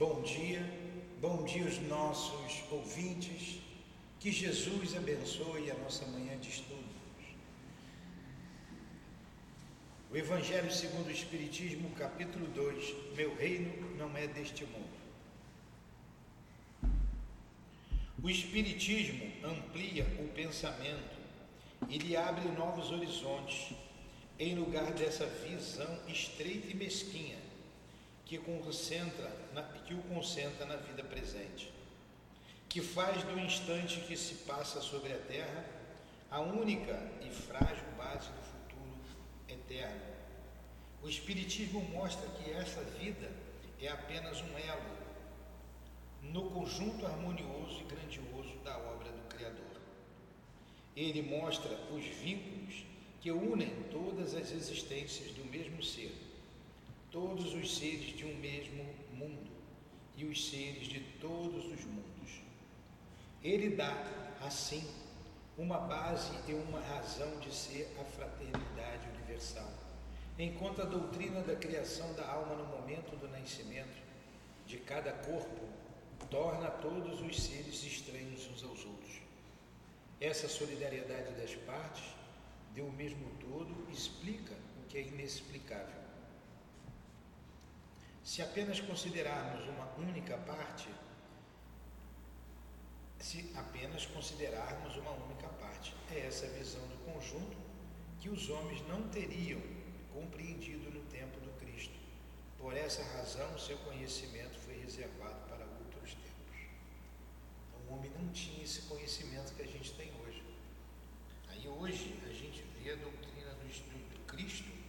Bom dia, bom dia aos nossos ouvintes. Que Jesus abençoe a nossa manhã de estudos. O Evangelho segundo o Espiritismo, capítulo 2: Meu reino não é deste mundo. O Espiritismo amplia o pensamento e lhe abre novos horizontes, em lugar dessa visão estreita e mesquinha que, concentra na, que o concentra na vida presente, que faz do instante que se passa sobre a terra a única e frágil base do futuro eterno. O Espiritismo mostra que essa vida é apenas um elo no conjunto harmonioso e grandioso da obra do Criador. Ele mostra os vínculos que unem todas as existências do mesmo ser todos os seres de um mesmo mundo e os seres de todos os mundos. Ele dá, assim, uma base e uma razão de ser a fraternidade universal, enquanto a doutrina da criação da alma no momento do nascimento de cada corpo torna todos os seres estranhos uns aos outros. Essa solidariedade das partes, de um mesmo todo, explica o que é inexplicável. Se apenas considerarmos uma única parte, se apenas considerarmos uma única parte, é essa visão do conjunto que os homens não teriam compreendido no tempo do Cristo. Por essa razão, seu conhecimento foi reservado para outros tempos. Então, o homem não tinha esse conhecimento que a gente tem hoje. Aí hoje a gente vê a doutrina do, Cristo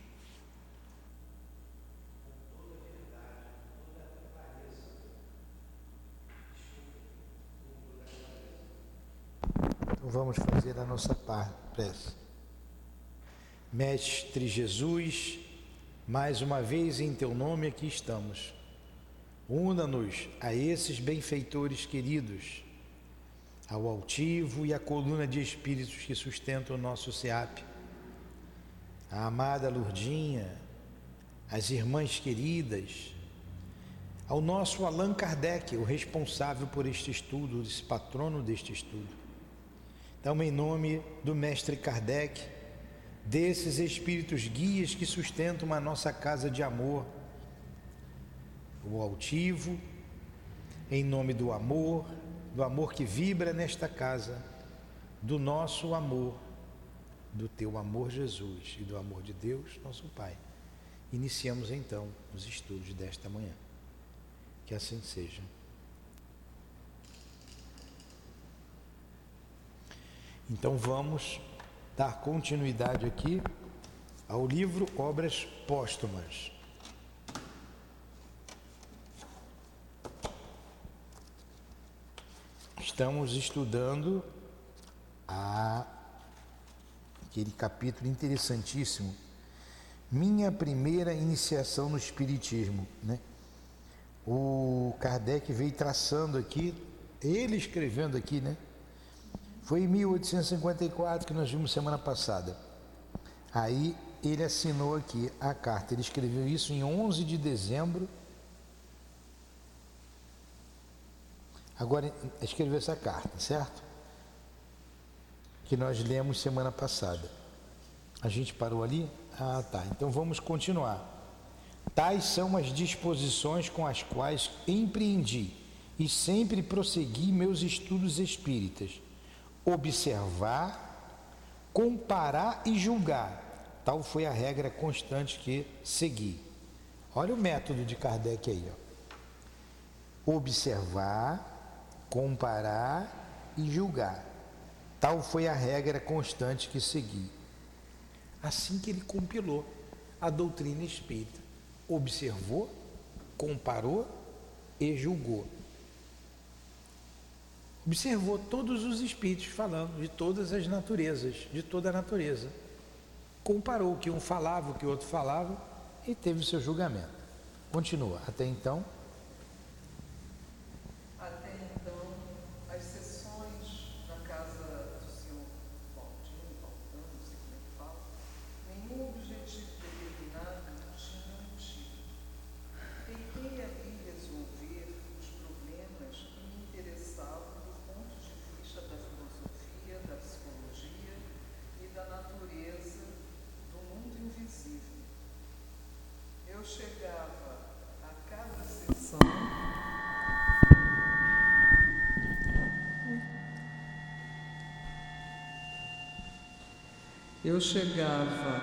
vamos fazer a nossa prece. Mestre Jesus, mais uma vez em teu nome aqui estamos. Una-nos a esses benfeitores queridos, ao altivo e à coluna de espíritos que sustentam o nosso SEAP, a amada Lurdinha, as irmãs queridas, ao nosso Allan Kardec, o responsável por este estudo, esse patrono deste estudo então, em nome do Mestre Kardec, desses espíritos guias que sustentam a nossa casa de amor, o altivo, em nome do amor, do amor que vibra nesta casa, do nosso amor, do teu amor, Jesus, e do amor de Deus, nosso Pai. Iniciamos então os estudos desta manhã. Que assim seja. Então vamos dar continuidade aqui ao livro Obras Póstumas. Estamos estudando a, aquele capítulo interessantíssimo, Minha Primeira Iniciação no Espiritismo. Né? O Kardec veio traçando aqui, ele escrevendo aqui, né? Foi em 1854 que nós vimos semana passada. Aí ele assinou aqui a carta. Ele escreveu isso em 11 de dezembro. Agora escreveu essa carta, certo? Que nós lemos semana passada. A gente parou ali? Ah, tá. Então vamos continuar. Tais são as disposições com as quais empreendi e sempre prossegui meus estudos espíritas observar, comparar e julgar. Tal foi a regra constante que segui. Olha o método de Kardec aí. Ó. Observar, comparar e julgar. Tal foi a regra constante que segui. Assim que ele compilou a doutrina espírita. Observou, comparou e julgou observou todos os espíritos falando de todas as naturezas, de toda a natureza. Comparou o que um falava, o que o outro falava e teve o seu julgamento. Continua. Até então, Eu chegava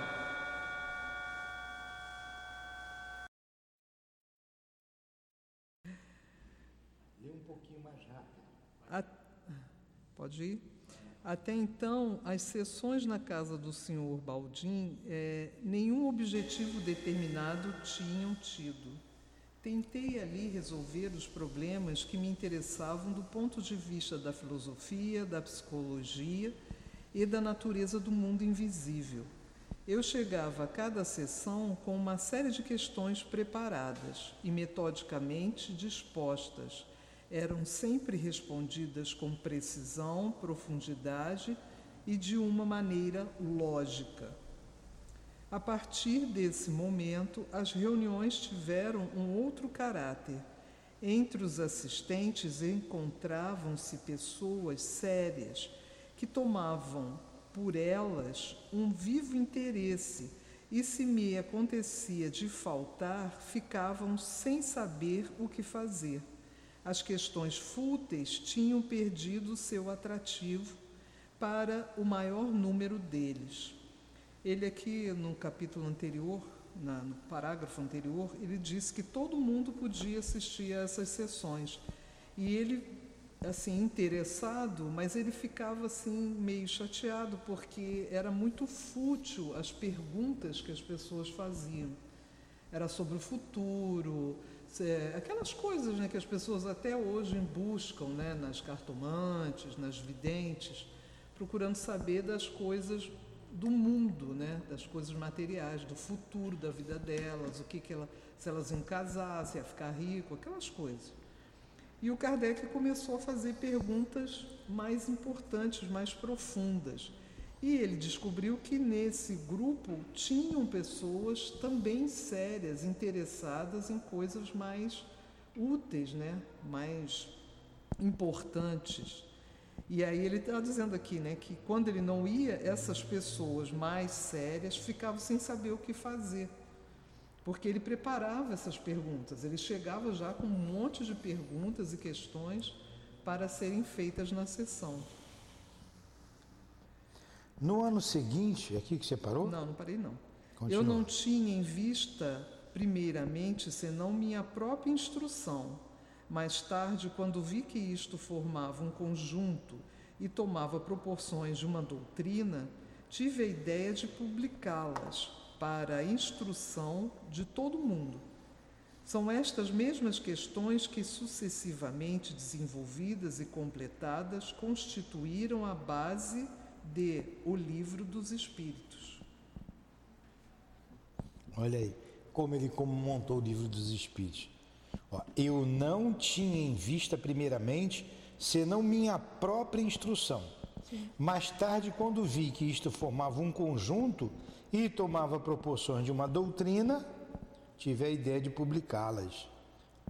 Pode ir? Até então, as sessões na casa do senhor Baldim, é, nenhum objetivo determinado tinham tido. Tentei ali resolver os problemas que me interessavam do ponto de vista da filosofia, da psicologia e da natureza do mundo invisível. Eu chegava a cada sessão com uma série de questões preparadas e metodicamente dispostas eram sempre respondidas com precisão, profundidade e de uma maneira lógica. A partir desse momento, as reuniões tiveram um outro caráter. Entre os assistentes encontravam-se pessoas sérias que tomavam por elas um vivo interesse e, se me acontecia de faltar, ficavam sem saber o que fazer as questões fúteis tinham perdido seu atrativo para o maior número deles. Ele aqui no capítulo anterior, na, no parágrafo anterior, ele disse que todo mundo podia assistir a essas sessões. E ele, assim, interessado, mas ele ficava assim meio chateado porque era muito fútil as perguntas que as pessoas faziam. Era sobre o futuro, aquelas coisas né, que as pessoas até hoje buscam né, nas cartomantes, nas videntes, procurando saber das coisas do mundo, né, das coisas materiais, do futuro da vida delas, o que, que ela, se elas iam casar, se ia ficar rico, aquelas coisas. E o Kardec começou a fazer perguntas mais importantes, mais profundas. E ele descobriu que nesse grupo tinham pessoas também sérias, interessadas em coisas mais úteis, né? mais importantes. E aí ele está dizendo aqui né, que quando ele não ia, essas pessoas mais sérias ficavam sem saber o que fazer. Porque ele preparava essas perguntas, ele chegava já com um monte de perguntas e questões para serem feitas na sessão. No ano seguinte, é aqui que você parou? Não, não parei não. Continua. Eu não tinha em vista, primeiramente, senão minha própria instrução. Mais tarde, quando vi que isto formava um conjunto e tomava proporções de uma doutrina, tive a ideia de publicá-las para a instrução de todo mundo. São estas mesmas questões que, sucessivamente desenvolvidas e completadas, constituíram a base de O Livro dos Espíritos. Olha aí, como ele como montou o Livro dos Espíritos. Ó, eu não tinha em vista, primeiramente, senão minha própria instrução. Sim. Mais tarde, quando vi que isto formava um conjunto e tomava proporções de uma doutrina, tive a ideia de publicá-las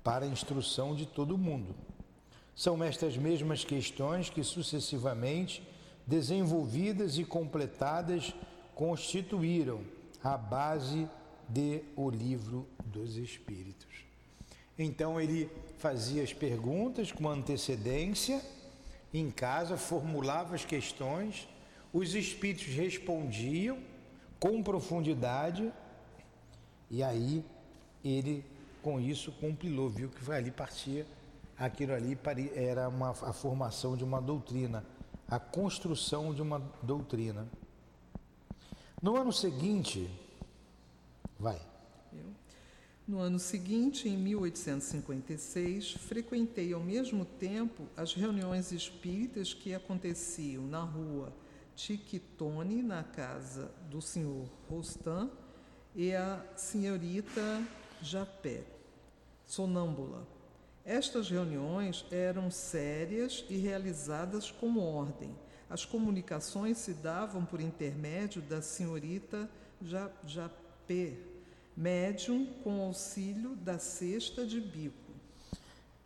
para a instrução de todo mundo. São estas mesmas questões que sucessivamente desenvolvidas e completadas constituíram a base de O Livro dos Espíritos. Então ele fazia as perguntas com antecedência, em casa formulava as questões, os espíritos respondiam com profundidade e aí ele com isso compilou, viu que ali partia aquilo ali era uma, a formação de uma doutrina a construção de uma doutrina. No ano seguinte, vai. No ano seguinte, em 1856, frequentei ao mesmo tempo as reuniões espíritas que aconteciam na rua Tiquitone, na casa do senhor Rostan, e a senhorita Japé, sonâmbula estas reuniões eram sérias e realizadas com ordem. As comunicações se davam por intermédio da senhorita Japé, médium com auxílio da cesta de bico.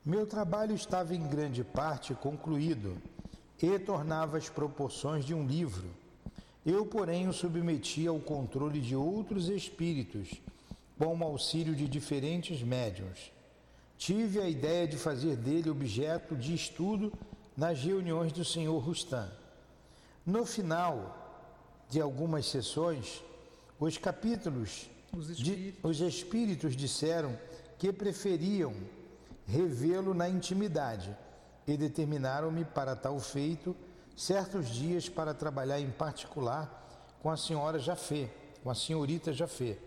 Meu trabalho estava em grande parte concluído e tornava as proporções de um livro. Eu, porém, o submetia ao controle de outros espíritos, com o auxílio de diferentes médiums tive a ideia de fazer dele objeto de estudo nas reuniões do senhor Rustam. No final de algumas sessões, os capítulos, Os de- espíritos. os espíritos disseram que preferiam revê-lo na intimidade e determinaram-me para tal feito certos dias para trabalhar em particular com a senhora Jafé, com a senhorita Jafé,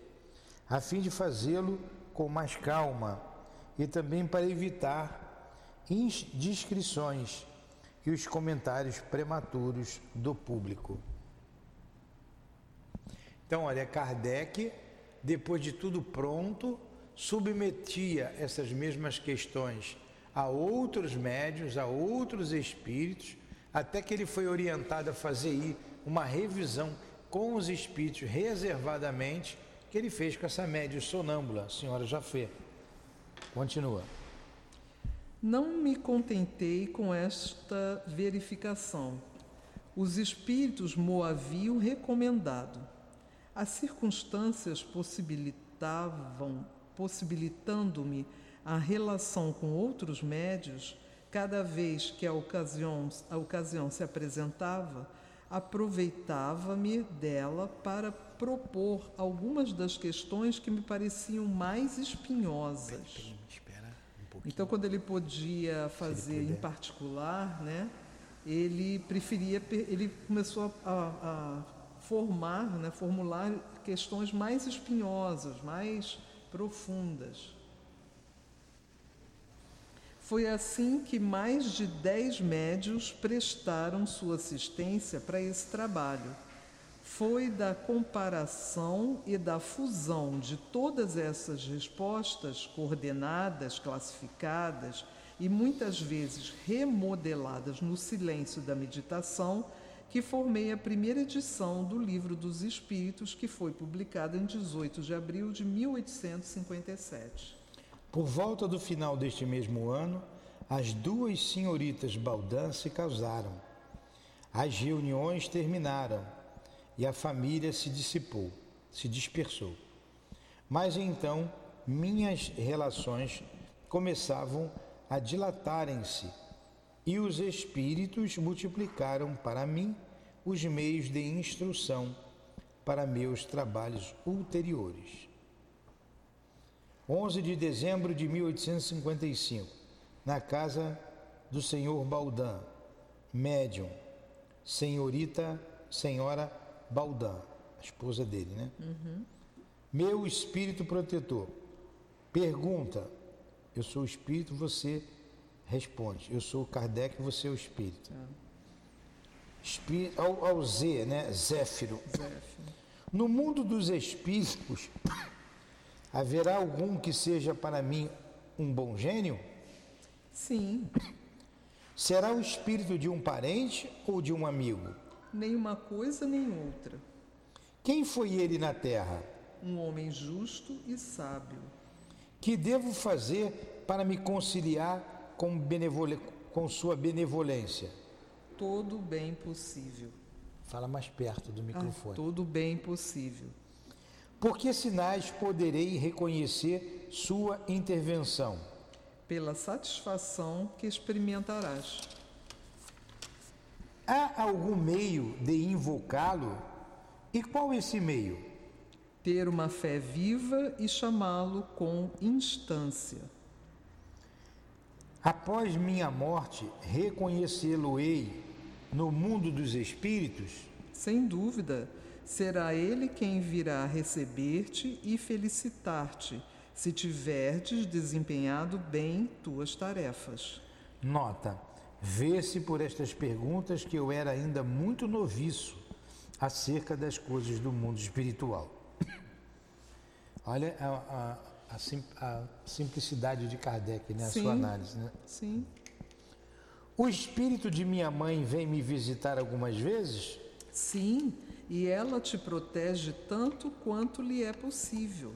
a fim de fazê-lo com mais calma e também para evitar indiscrições e os comentários prematuros do público. Então, olha, Kardec, depois de tudo pronto, submetia essas mesmas questões a outros médios, a outros espíritos, até que ele foi orientado a fazer uma revisão com os espíritos reservadamente, que ele fez com essa média sonâmbula, senhora Jafé. Continua. Não me contentei com esta verificação. Os espíritos mo haviam recomendado. As circunstâncias possibilitavam, possibilitando-me a relação com outros médios, cada vez que a ocasião, a ocasião se apresentava, aproveitava-me dela para propor algumas das questões que me pareciam mais espinhosas. Um. Então, quando ele podia fazer em puder. particular, né, ele preferia, ele começou a, a- a formar, né, formular questões mais espinhosas, mais profundas. Foi assim que mais de dez médios prestaram sua assistência para esse trabalho. Foi da comparação e da fusão de todas essas respostas coordenadas, classificadas e muitas vezes remodeladas no silêncio da meditação que formei a primeira edição do Livro dos Espíritos, que foi publicada em 18 de abril de 1857. Por volta do final deste mesmo ano, as duas senhoritas Baldan se casaram. As reuniões terminaram e a família se dissipou, se dispersou. Mas então minhas relações começavam a dilatarem-se e os espíritos multiplicaram para mim os meios de instrução para meus trabalhos ulteriores. 11 de dezembro de 1855, na casa do senhor Baldan, médium, senhorita, senhora Baldan, a esposa dele, né? Meu espírito protetor, pergunta, eu sou o espírito, você responde, eu sou o Kardec, você é o espírito. Espí- ao, ao Z, né? Zéfiro. Zéfiro. No mundo dos espíritos, haverá algum que seja para mim um bom gênio? Sim, Será o espírito de um parente ou de um amigo? nem uma coisa nem outra. Quem foi ele na terra? Um homem justo e sábio. Que devo fazer para me conciliar com, benevole- com sua benevolência? Todo o bem possível. Fala mais perto do Ah, microfone. todo o bem possível. Por que sinais poderei reconhecer sua intervenção? Pela satisfação que experimentarás. Há algum meio de invocá-lo? E qual esse meio? Ter uma fé viva e chamá-lo com instância. Após minha morte, reconhecê-lo-ei no mundo dos espíritos? Sem dúvida, será ele quem virá receber-te e felicitar-te, se tiverdes desempenhado bem tuas tarefas. Nota: vê-se por estas perguntas que eu era ainda muito noviço acerca das coisas do mundo espiritual. Olha a, a- a a simplicidade de Kardec, né? a Sim. sua análise. Né? Sim, O espírito de minha mãe vem me visitar algumas vezes? sim, e ela te protege tanto quanto lhe é possível.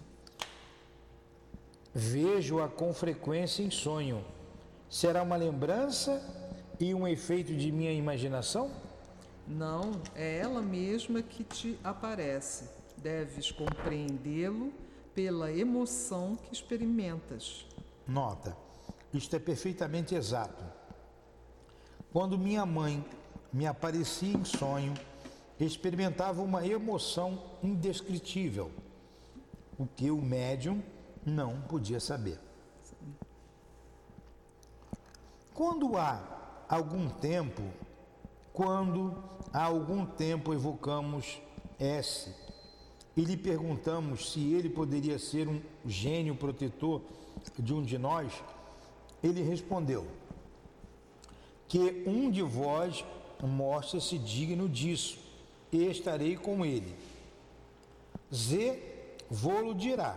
Vejo-a com frequência em sonho. Será uma lembrança e um efeito de minha imaginação? Não, é ela mesma que te aparece. Deves compreendê-lo pela emoção que experimentas. Nota: isto é perfeitamente exato. Quando minha mãe me aparecia em sonho, experimentava uma emoção indescritível, o que o médium não podia saber. Quando há algum tempo, quando há algum tempo evocamos S e lhe perguntamos se ele poderia ser um gênio protetor de um de nós, ele respondeu que um de vós mostra-se digno disso e estarei com ele. Z vô-lo dirá.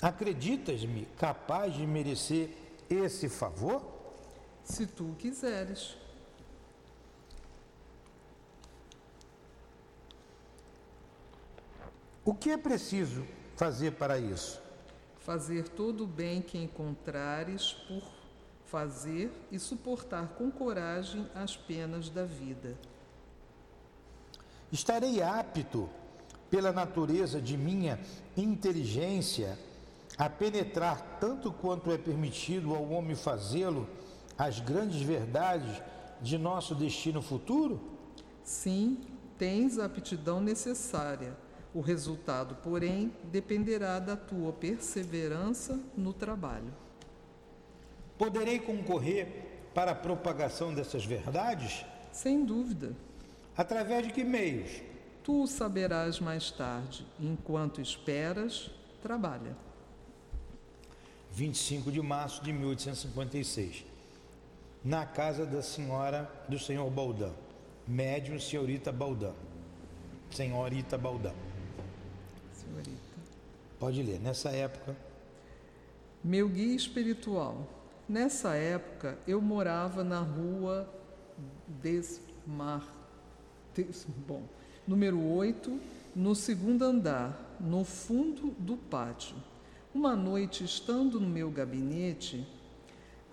Acreditas-me capaz de merecer esse favor? Se tu quiseres. O que é preciso fazer para isso? Fazer todo o bem que encontrares por fazer e suportar com coragem as penas da vida. Estarei apto, pela natureza de minha inteligência, a penetrar tanto quanto é permitido ao homem fazê-lo as grandes verdades de nosso destino futuro? Sim, tens a aptidão necessária. O resultado, porém, dependerá da tua perseverança no trabalho. Poderei concorrer para a propagação dessas verdades? Sem dúvida. Através de que meios? Tu o saberás mais tarde. Enquanto esperas, trabalha. 25 de março de 1856. Na casa da senhora do senhor Baldão. Médium senhorita Baldão. Senhorita Baldão. Senhorita. Pode ler. Nessa época. Meu guia espiritual. Nessa época eu morava na rua Desmar. Des, bom, número 8, no segundo andar, no fundo do pátio. Uma noite, estando no meu gabinete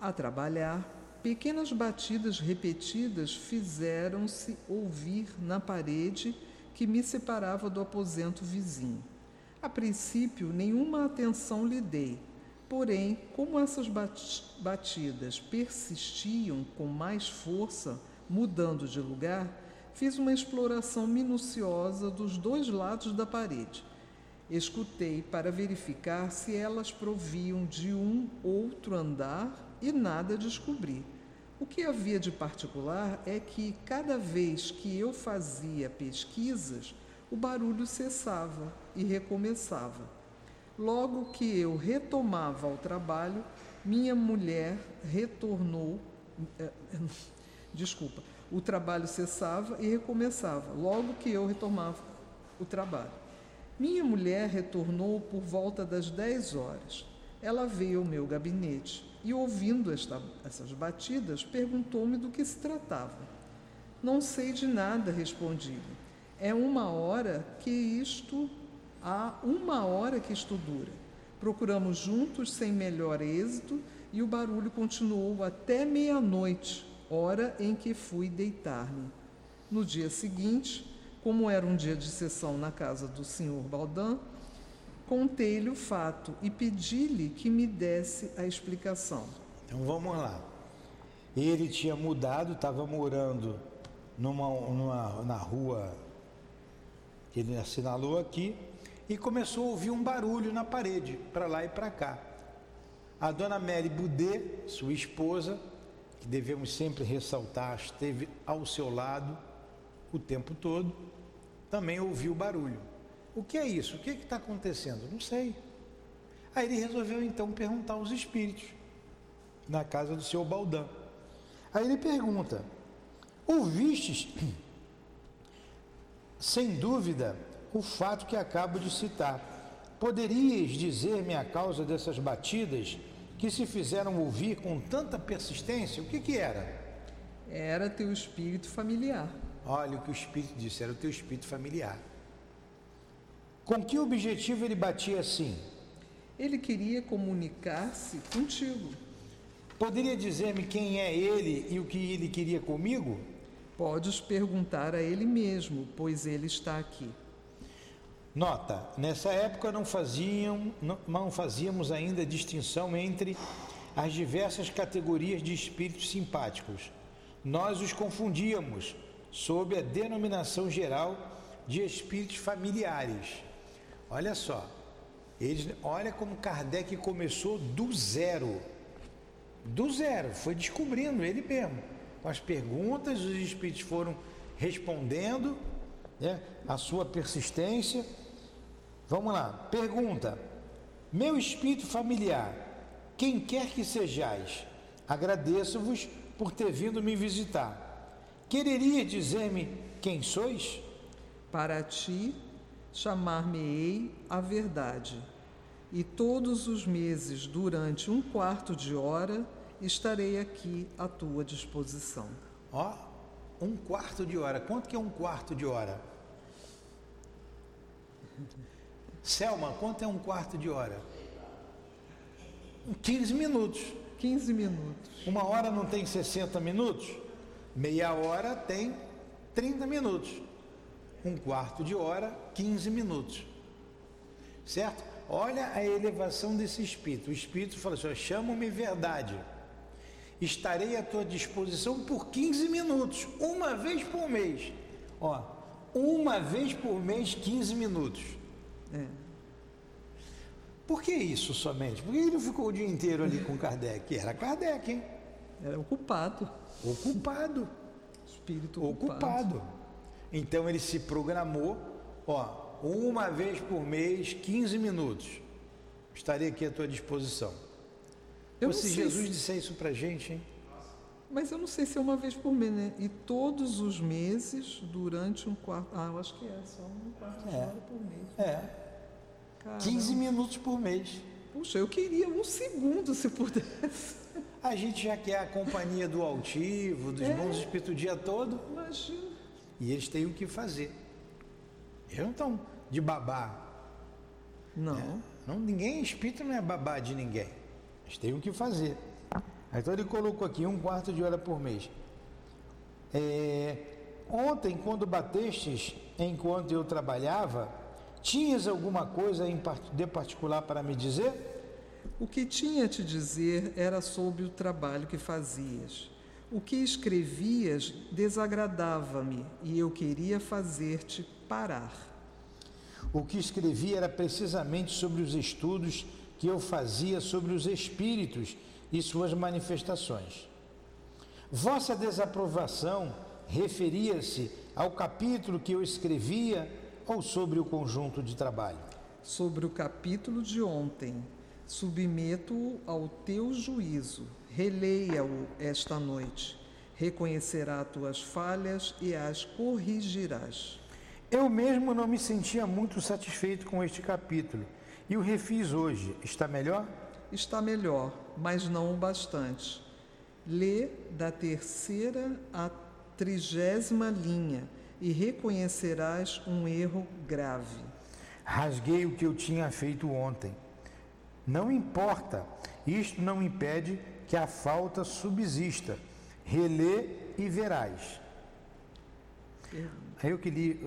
a trabalhar, pequenas batidas repetidas fizeram-se ouvir na parede que me separava do aposento vizinho. A princípio, nenhuma atenção lhe dei Porém, como essas batidas persistiam com mais força, mudando de lugar, fiz uma exploração minuciosa dos dois lados da parede. Escutei para verificar se elas proviam de um outro andar e nada descobri. O que havia de particular é que, cada vez que eu fazia pesquisas, o barulho cessava e recomeçava. Logo que eu retomava o trabalho, minha mulher retornou. Eh, desculpa, o trabalho cessava e recomeçava, logo que eu retomava o trabalho. Minha mulher retornou por volta das 10 horas. Ela veio ao meu gabinete e, ouvindo esta, essas batidas, perguntou-me do que se tratava. Não sei de nada, respondi-lhe. É uma hora que isto há uma hora que isto dura. Procuramos juntos sem melhor êxito e o barulho continuou até meia-noite, hora em que fui deitar-me. No dia seguinte, como era um dia de sessão na casa do senhor Baldan, contei-lhe o fato e pedi-lhe que me desse a explicação. Então vamos lá. Ele tinha mudado, estava morando numa, numa, na rua que ele assinalou aqui, e começou a ouvir um barulho na parede, para lá e para cá. A dona Mary Boudet, sua esposa, que devemos sempre ressaltar, esteve ao seu lado o tempo todo, também ouviu o barulho. O que é isso? O que é está acontecendo? Não sei. Aí ele resolveu então perguntar aos espíritos na casa do seu Baldão. Aí ele pergunta: Ouvistes, sem dúvida, o fato que acabo de citar. Poderias dizer-me a causa dessas batidas que se fizeram ouvir com tanta persistência? O que, que era? Era teu espírito familiar. Olha o que o espírito disse, era o teu espírito familiar. Com que objetivo ele batia assim? Ele queria comunicar-se contigo. Poderia dizer-me quem é ele e o que ele queria comigo? Podes perguntar a ele mesmo, pois ele está aqui. Nota: nessa época não, faziam, não, fazíamos ainda distinção entre as diversas categorias de espíritos simpáticos. nós os confundíamos sob a denominação geral de espíritos familiares. Olha só, eles, olha como Kardec começou do zero. Do zero, foi descobrindo ele mesmo. Com as perguntas, os espíritos foram respondendo né, a sua persistência. Vamos lá, pergunta: Meu espírito familiar, quem quer que sejais, agradeço-vos por ter vindo me visitar. Quereria dizer-me quem sois? Para ti, chamar-me-ei a verdade, e todos os meses, durante um quarto de hora, estarei aqui à tua disposição. Ó, um quarto de hora. Quanto que é um quarto de hora? Selma, quanto é um quarto de hora? 15 minutos. 15 minutos. Uma hora não tem 60 minutos? Meia hora tem 30 minutos. Um quarto de hora, 15 minutos. Certo? Olha a elevação desse espírito. O espírito fala assim: chama-me verdade. Estarei à tua disposição por 15 minutos, uma vez por mês. Ó, uma vez por mês, 15 minutos. É. Por que isso somente? Por que ele não ficou o dia inteiro ali com Kardec? Era Kardec, hein? Era ocupado. Ocupado. Espírito ocupado. ocupado. Então ele se programou, ó, uma vez por mês, 15 minutos. Estarei aqui à tua disposição. Eu se Jesus se... disser isso pra gente, hein? Mas eu não sei se é uma vez por mês, né? E todos os meses, durante um quarto. Ah, eu acho que é, só um quarto de é. hora por mês. É. Caramba. 15 minutos por mês. Puxa, eu queria um segundo se pudesse. A gente já quer a companhia do altivo, dos é. bons espíritos o dia todo. Imagina. E eles têm o que fazer. Eles não estão de babá. Não. É. não. Ninguém, espírito não é babá de ninguém. Eles têm o que fazer. Então ele colocou aqui um quarto de hora por mês. É, ontem, quando batestes, enquanto eu trabalhava, Tinhas alguma coisa de particular para me dizer? O que tinha a te dizer era sobre o trabalho que fazias. O que escrevias desagradava-me e eu queria fazer-te parar. O que escrevi era precisamente sobre os estudos que eu fazia sobre os espíritos e suas manifestações. Vossa desaprovação referia-se ao capítulo que eu escrevia ou sobre o conjunto de trabalho? Sobre o capítulo de ontem. Submeto-o ao teu juízo. Releia-o esta noite. Reconhecerá tuas falhas e as corrigirás. Eu mesmo não me sentia muito satisfeito com este capítulo e o refiz hoje. Está melhor? Está melhor, mas não o bastante. Lê da terceira à trigésima linha e reconhecerás um erro grave. Rasguei o que eu tinha feito ontem. Não importa, isto não impede que a falta subsista. Relê e verás. Aí eu que li,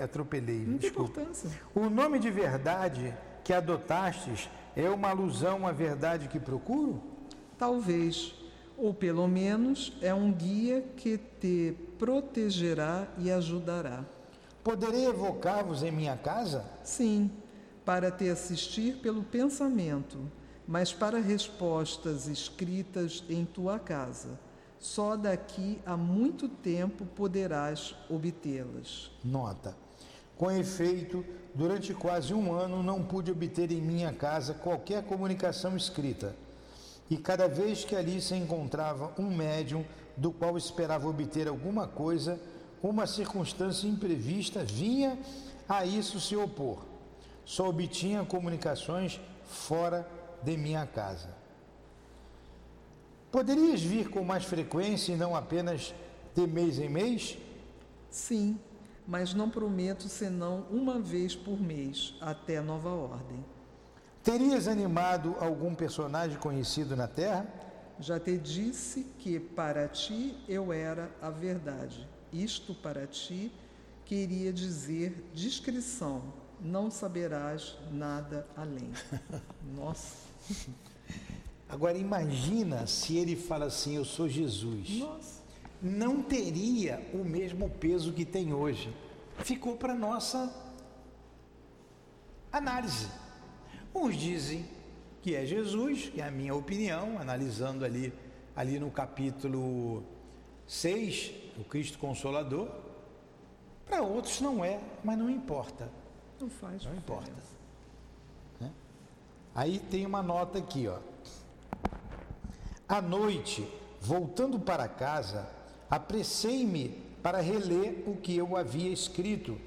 atropelei. Muita desculpa. importância. O nome de verdade que adottastes é uma alusão à verdade que procuro? Talvez ou pelo menos é um guia que te protegerá e ajudará. Poderei evocar-vos em minha casa? Sim, para te assistir pelo pensamento, mas para respostas escritas em tua casa. Só daqui a muito tempo poderás obtê-las. Nota. Com efeito, durante quase um ano não pude obter em minha casa qualquer comunicação escrita e cada vez que ali se encontrava um médium do qual esperava obter alguma coisa, uma circunstância imprevista vinha a isso se opor. Só obtinha comunicações fora de minha casa. Poderias vir com mais frequência e não apenas de mês em mês? Sim, mas não prometo senão uma vez por mês, até nova ordem. Terias animado algum personagem conhecido na Terra? Já te disse que para ti eu era a verdade. Isto para ti queria dizer discrição. Não saberás nada além. Nossa. Agora imagina se ele fala assim: Eu sou Jesus. Nossa. não teria o mesmo peso que tem hoje. Ficou para nossa análise. Uns dizem que é Jesus, que é a minha opinião, analisando ali, ali no capítulo 6, o Cristo Consolador. Para outros não é, mas não importa. Não faz Não importa. Né? Aí tem uma nota aqui, ó. À noite, voltando para casa, apressei-me para reler o que eu havia escrito,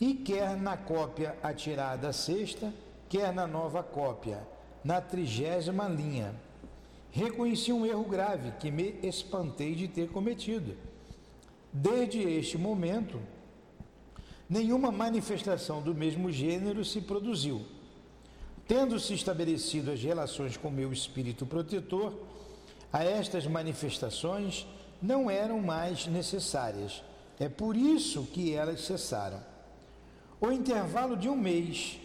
e quer na cópia atirada à sexta, quer na nova cópia, na trigésima linha. Reconheci um erro grave que me espantei de ter cometido. Desde este momento, nenhuma manifestação do mesmo gênero se produziu. Tendo-se estabelecido as relações com meu espírito protetor, a estas manifestações não eram mais necessárias. É por isso que elas cessaram. O intervalo de um mês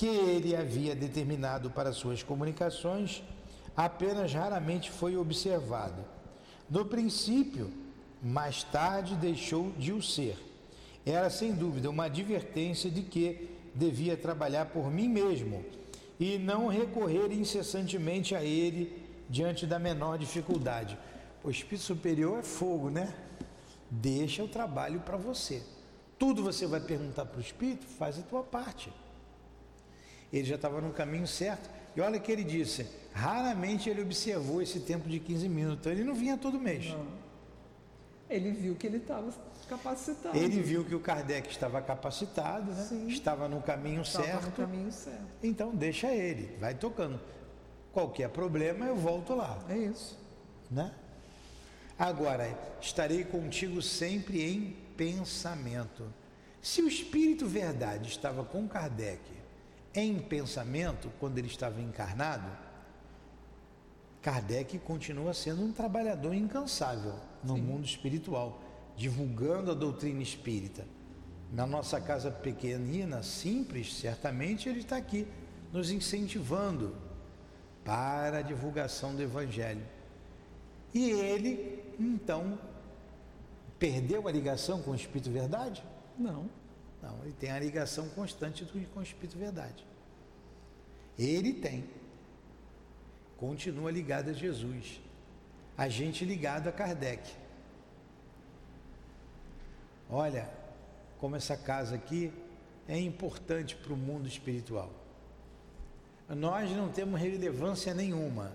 que ele havia determinado para suas comunicações apenas raramente foi observado. No princípio, mais tarde deixou de o ser. Era sem dúvida uma advertência de que devia trabalhar por mim mesmo e não recorrer incessantemente a ele diante da menor dificuldade. O espírito superior é fogo, né? Deixa o trabalho para você. Tudo você vai perguntar para o espírito, faz a tua parte. Ele já estava no caminho certo. E olha que ele disse: raramente ele observou esse tempo de 15 minutos. Ele não vinha todo mês. Não. Ele viu que ele estava capacitado. Ele viu que o Kardec estava capacitado, né? estava no caminho estava certo. no caminho certo. Então deixa ele, vai tocando. Qualquer problema eu volto lá. É isso. Né? Agora, estarei contigo sempre em pensamento. Se o Espírito Verdade estava com Kardec em pensamento, quando ele estava encarnado, Kardec continua sendo um trabalhador incansável no Sim. mundo espiritual, divulgando a doutrina espírita. Na nossa casa pequenina, simples, certamente ele está aqui, nos incentivando para a divulgação do Evangelho. E ele, então, perdeu a ligação com o Espírito Verdade? Não. Não, ele tem a ligação constante com o Espírito Verdade. Ele tem. Continua ligado a Jesus. A gente ligado a Kardec. Olha, como essa casa aqui é importante para o mundo espiritual. Nós não temos relevância nenhuma,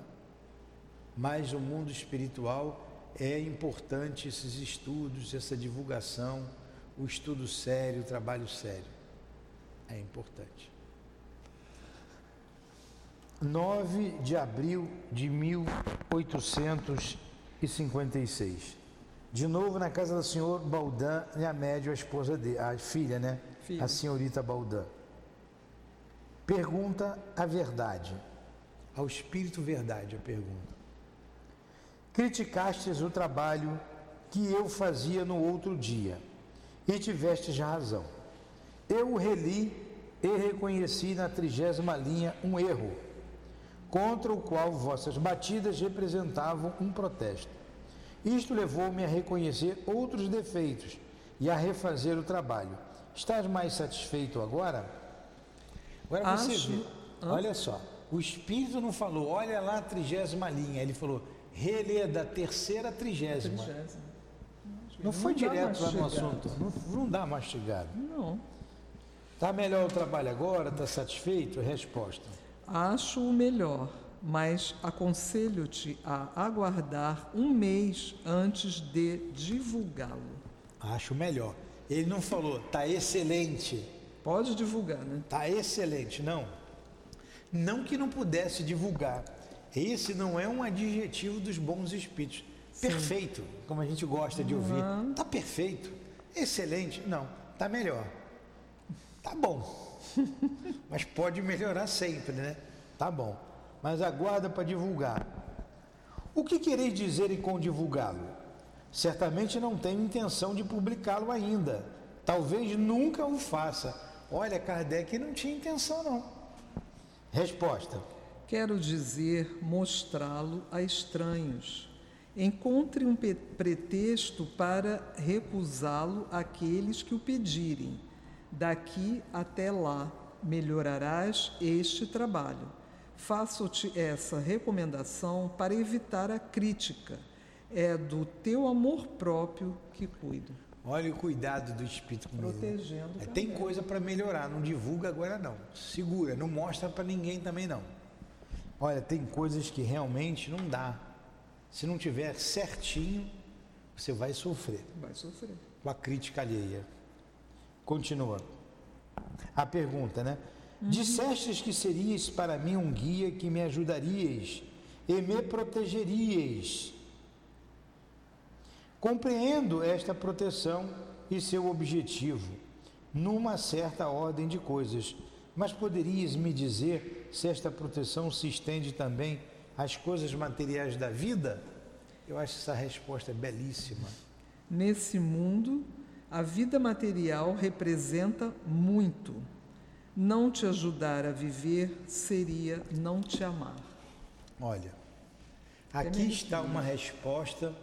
mas o mundo espiritual é importante esses estudos, essa divulgação, o estudo sério, o trabalho sério. É importante. 9 de abril de 1856. De novo na casa do senhor Baldan e a médio, a esposa dele, a filha, né? Filha. A senhorita Baldan. Pergunta a verdade, ao Espírito Verdade a pergunta. Criticastes o trabalho que eu fazia no outro dia e tivestes razão. Eu o reli e reconheci na trigésima linha um erro, contra o qual vossas batidas representavam um protesto. Isto levou-me a reconhecer outros defeitos e a refazer o trabalho. Estás mais satisfeito agora? Agora Acho... você vê, olha só, o Espírito não falou, olha lá a trigésima linha, ele falou, relê da terceira trigésima. trigésima. Não, não foi direto lá no assunto, não, não dá mastigado. Não. Está melhor o trabalho agora? Está satisfeito? Resposta. Acho o melhor, mas aconselho-te a aguardar um mês antes de divulgá-lo. Acho melhor. Ele não falou, está excelente. Pode divulgar, né? Tá excelente, não. Não que não pudesse divulgar. Esse não é um adjetivo dos bons espíritos. Sim. Perfeito, como a gente gosta de ouvir. Uhum. Tá perfeito. Excelente. Não, tá melhor. Tá bom. Mas pode melhorar sempre, né? Tá bom. Mas aguarda para divulgar. O que quereis dizer com divulgá-lo? Certamente não tenho intenção de publicá-lo ainda. Talvez nunca o faça Olha, Kardec não tinha intenção, não. Resposta. Quero dizer, mostrá-lo a estranhos Encontre um pretexto para recusá-lo àqueles que o pedirem. Daqui até lá melhorarás este trabalho. Faço-te essa recomendação para evitar a crítica. É do teu amor próprio que cuido. Olha o cuidado do espírito comigo. Protegendo. É, tem coisa para melhorar, não divulga agora não. Segura, não mostra para ninguém também não. Olha, tem coisas que realmente não dá. Se não tiver certinho, você vai sofrer. Vai sofrer. Com a crítica alheia. Continua. A pergunta, né? Uhum. Dissestes que serias para mim um guia que me ajudarias e me protegerias. Compreendo esta proteção e seu objetivo, numa certa ordem de coisas, mas poderias me dizer se esta proteção se estende também às coisas materiais da vida? Eu acho essa resposta belíssima. Nesse mundo, a vida material representa muito. Não te ajudar a viver seria não te amar. Olha, aqui está uma resposta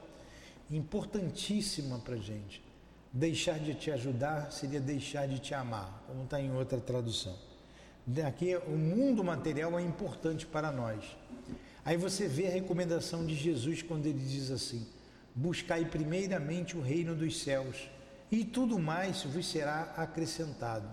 importantíssima para gente. Deixar de te ajudar seria deixar de te amar, como está em outra tradução. Aqui, o mundo material é importante para nós. Aí você vê a recomendação de Jesus quando ele diz assim: Buscai primeiramente o reino dos céus, e tudo mais vos será acrescentado,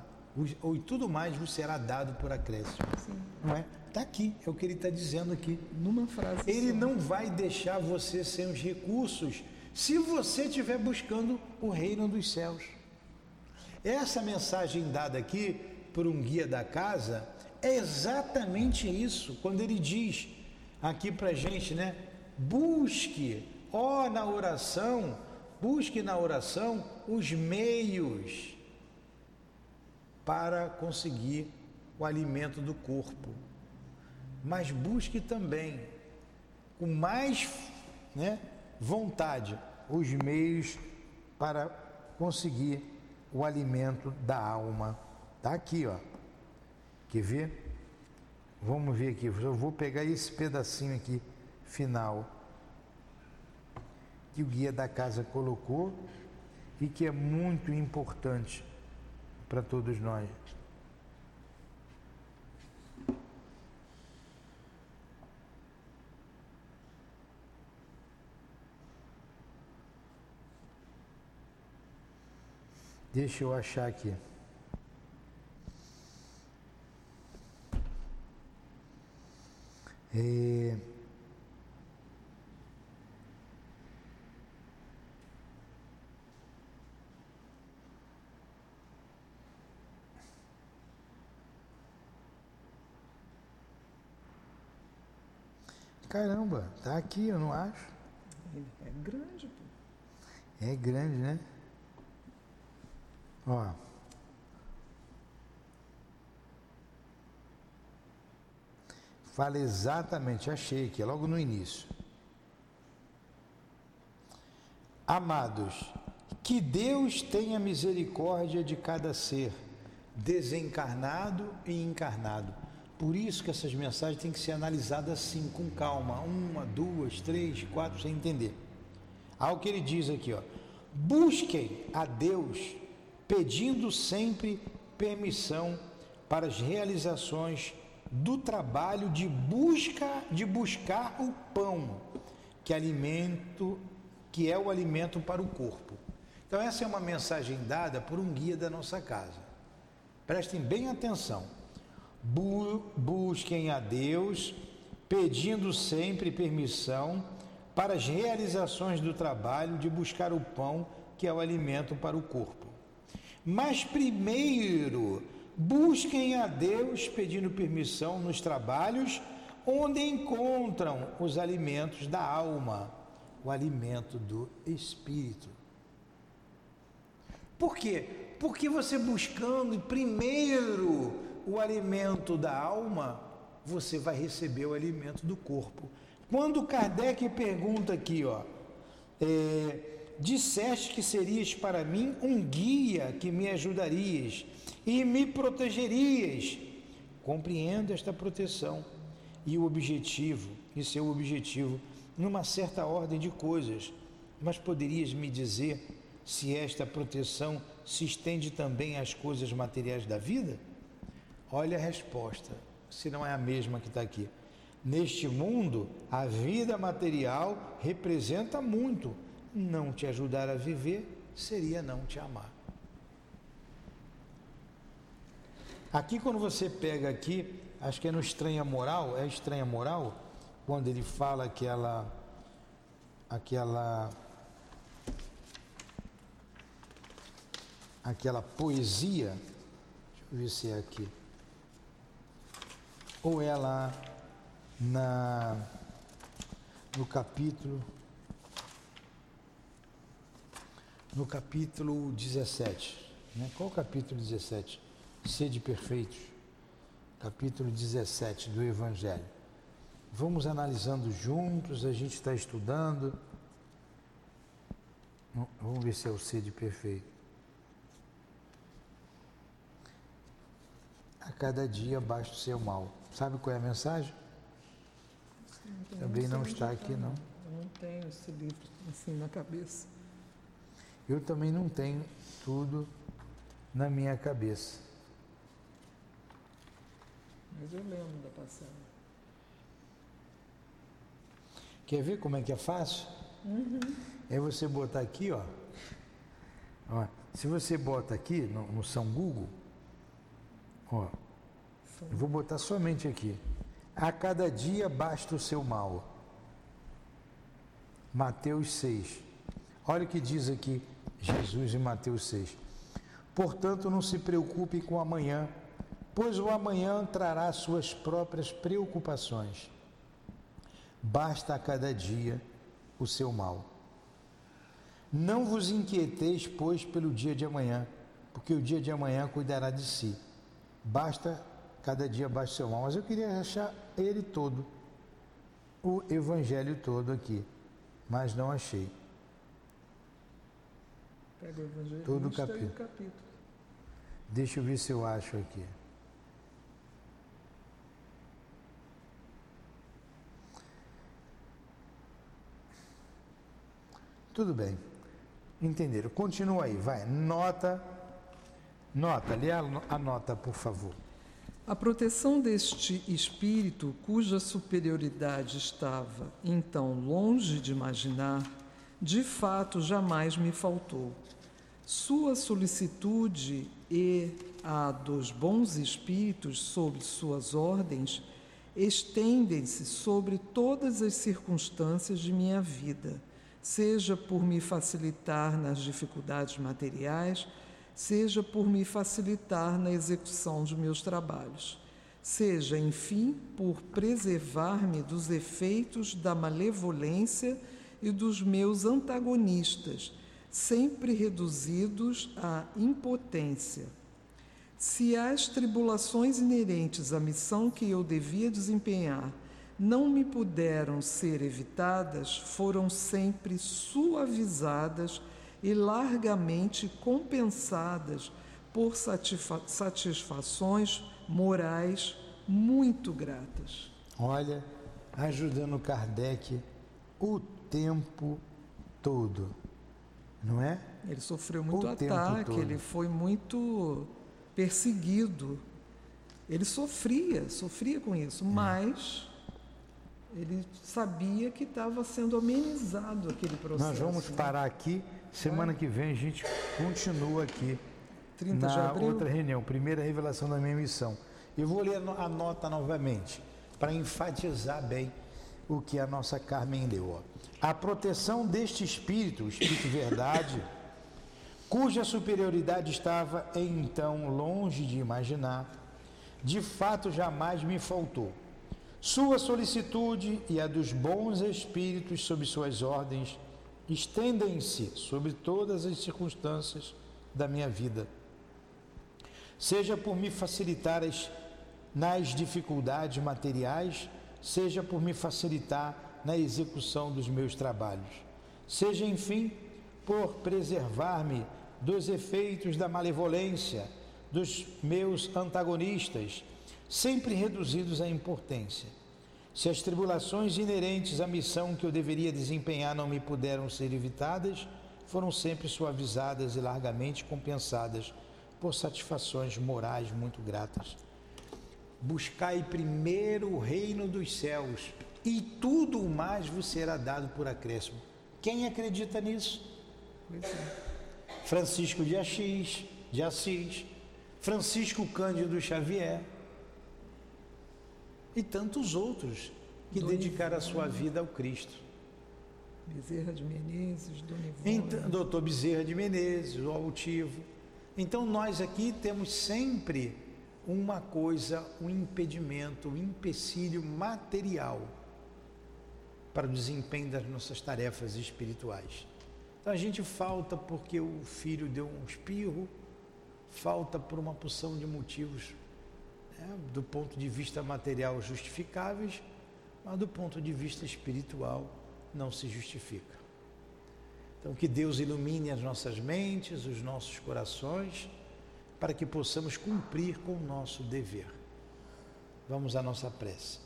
ou e tudo mais vos será dado por acréscimo. Sim. Não é? Está aqui, é o que ele está dizendo aqui. Numa frase. Ele só. não vai deixar você sem os recursos se você estiver buscando o reino dos céus. Essa mensagem dada aqui por um guia da casa é exatamente isso, quando ele diz aqui para gente, né? Busque, ó, na oração, busque na oração os meios para conseguir o alimento do corpo. Mas busque também, com mais né, vontade, os meios para conseguir o alimento da alma. Está aqui, ó. Quer ver? Vamos ver aqui. Eu vou pegar esse pedacinho aqui final que o guia da casa colocou e que é muito importante para todos nós. Deixa eu achar aqui. É... Caramba, tá aqui, eu não acho. É grande, pô. É grande, né? Ó. Fala exatamente, achei aqui, logo no início. Amados, que Deus tenha misericórdia de cada ser, desencarnado e encarnado. Por isso que essas mensagens têm que ser analisadas assim, com calma, uma, duas, três, quatro, sem entender. Ao que ele diz aqui, ó, busquem a Deus pedindo sempre permissão para as realizações do trabalho de busca de buscar o pão, que alimento, que é o alimento para o corpo. Então essa é uma mensagem dada por um guia da nossa casa. Prestem bem atenção. Bu busquem a Deus, pedindo sempre permissão para as realizações do trabalho de buscar o pão, que é o alimento para o corpo. Mas primeiro, busquem a Deus pedindo permissão nos trabalhos onde encontram os alimentos da alma, o alimento do espírito. Por quê? Porque você buscando primeiro o alimento da alma, você vai receber o alimento do corpo. Quando Kardec pergunta aqui, ó, é, disseste que serias para mim um guia que me ajudarias e me protegerias. Compreendo esta proteção e o objetivo, e seu objetivo, numa certa ordem de coisas, mas poderias me dizer se esta proteção se estende também às coisas materiais da vida? Olha a resposta, se não é a mesma que está aqui. Neste mundo, a vida material representa muito. Não te ajudar a viver seria não te amar. Aqui, quando você pega aqui, acho que é no Estranha Moral, é Estranha Moral, quando ele fala aquela. aquela. aquela poesia. Deixa eu ver se é aqui. Ou é lá na, no capítulo. No capítulo 17. Né? Qual o capítulo 17? Sede perfeitos. Capítulo 17 do Evangelho. Vamos analisando juntos, a gente está estudando. Vamos ver se é o sede perfeito. A cada dia basta o seu mal. Sabe qual é a mensagem? Também não está aqui, não. Eu não tenho esse livro assim na cabeça. Eu também não tenho tudo na minha cabeça. Mas eu lembro da passagem. Quer ver como é que é fácil? Uhum. É você botar aqui, ó. ó se você bota aqui no, no São Google, ó, eu vou botar somente aqui. A cada dia basta o seu mal. Mateus 6. Olha o que diz aqui Jesus em Mateus 6. Portanto, não se preocupe com amanhã, pois o amanhã trará suas próprias preocupações. Basta a cada dia o seu mal. Não vos inquieteis, pois, pelo dia de amanhã, porque o dia de amanhã cuidará de si. Basta cada dia basta o seu mal. Mas eu queria achar ele todo, o evangelho todo aqui, mas não achei. Pega o evangelho todo o capítulo. capítulo. Deixa eu ver se eu acho aqui. Tudo bem. Entenderam? Continua aí, vai. Nota. Nota, lê a nota, por favor. A proteção deste espírito, cuja superioridade estava então longe de imaginar, de fato jamais me faltou. Sua solicitude e a dos bons espíritos sob suas ordens estendem-se sobre todas as circunstâncias de minha vida, seja por me facilitar nas dificuldades materiais, seja por me facilitar na execução de meus trabalhos, seja, enfim, por preservar-me dos efeitos da malevolência e dos meus antagonistas, sempre reduzidos à impotência. Se as tribulações inerentes à missão que eu devia desempenhar não me puderam ser evitadas, foram sempre suavizadas e largamente compensadas por satisfa satisfações morais muito gratas. Olha, ajudando Kardec o tempo todo, não é? Ele sofreu muito o ataque, ele foi muito perseguido. Ele sofria, sofria com isso, é. mas ele sabia que estava sendo amenizado aquele processo. Nós vamos né? parar aqui Semana que vem a gente continua aqui 30 na outra reunião, primeira revelação da minha missão. Eu vou ler a nota novamente para enfatizar bem o que a nossa Carmen leu. A proteção deste espírito, o espírito verdade, cuja superioridade estava então longe de imaginar, de fato jamais me faltou. Sua solicitude e a dos bons espíritos sob suas ordens estendem-se sobre todas as circunstâncias da minha vida. Seja por me facilitar as, nas dificuldades materiais, seja por me facilitar na execução dos meus trabalhos. Seja, enfim, por preservar-me dos efeitos da malevolência dos meus antagonistas, sempre reduzidos à importância. Se as tribulações inerentes à missão que eu deveria desempenhar não me puderam ser evitadas, foram sempre suavizadas e largamente compensadas por satisfações morais muito gratas. Buscai primeiro o reino dos céus e tudo o mais vos será dado por acréscimo. Quem acredita nisso? Francisco de Assis, de Assis, Francisco Cândido Xavier e tantos outros que dedicaram a sua vida ao Cristo. Bezerra de Menezes, Dona Ivone. Então, doutor Bezerra de Menezes, o altivo. Então nós aqui temos sempre uma coisa, um impedimento, um empecilho material para o desempenho das nossas tarefas espirituais. Então a gente falta porque o filho deu um espirro, falta por uma porção de motivos né, do ponto de vista material justificáveis, mas do ponto de vista espiritual não se justifica. Então que Deus ilumine as nossas mentes, os nossos corações, para que possamos cumprir com o nosso dever. Vamos à nossa prece.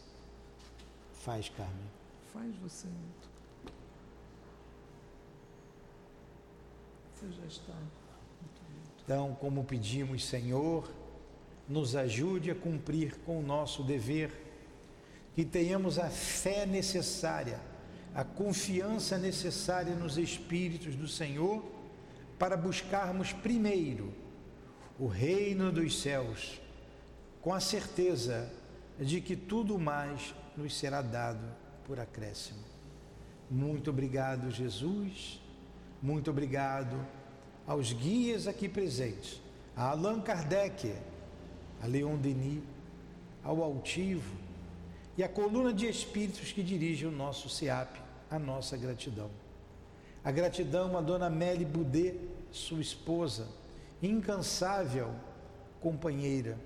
Faz, Carmen. Faz você. Você já está. Então, como pedimos, Senhor, nos ajude a cumprir com o nosso dever, que tenhamos a fé necessária, a confiança necessária nos Espíritos do Senhor, para buscarmos primeiro o reino dos céus, com a certeza de que tudo mais nos será dado por acréscimo. Muito obrigado, Jesus. Muito obrigado aos guias aqui presentes, a Allan Kardec, a Leon Denis, ao Altivo e a coluna de espíritos que dirige o nosso SEAP, a nossa gratidão. A gratidão a Dona Mélie Boudet, sua esposa, incansável companheira,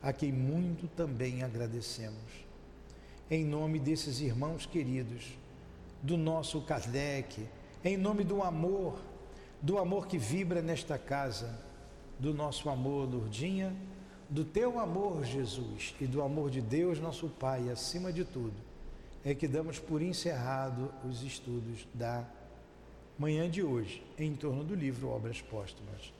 a quem muito também agradecemos. Em nome desses irmãos queridos, do nosso Kardec, em nome do amor, do amor que vibra nesta casa, do nosso amor, Lourdinha, do teu amor, Jesus, e do amor de Deus, nosso Pai, acima de tudo, é que damos por encerrado os estudos da manhã de hoje, em torno do livro Obras Póstumas.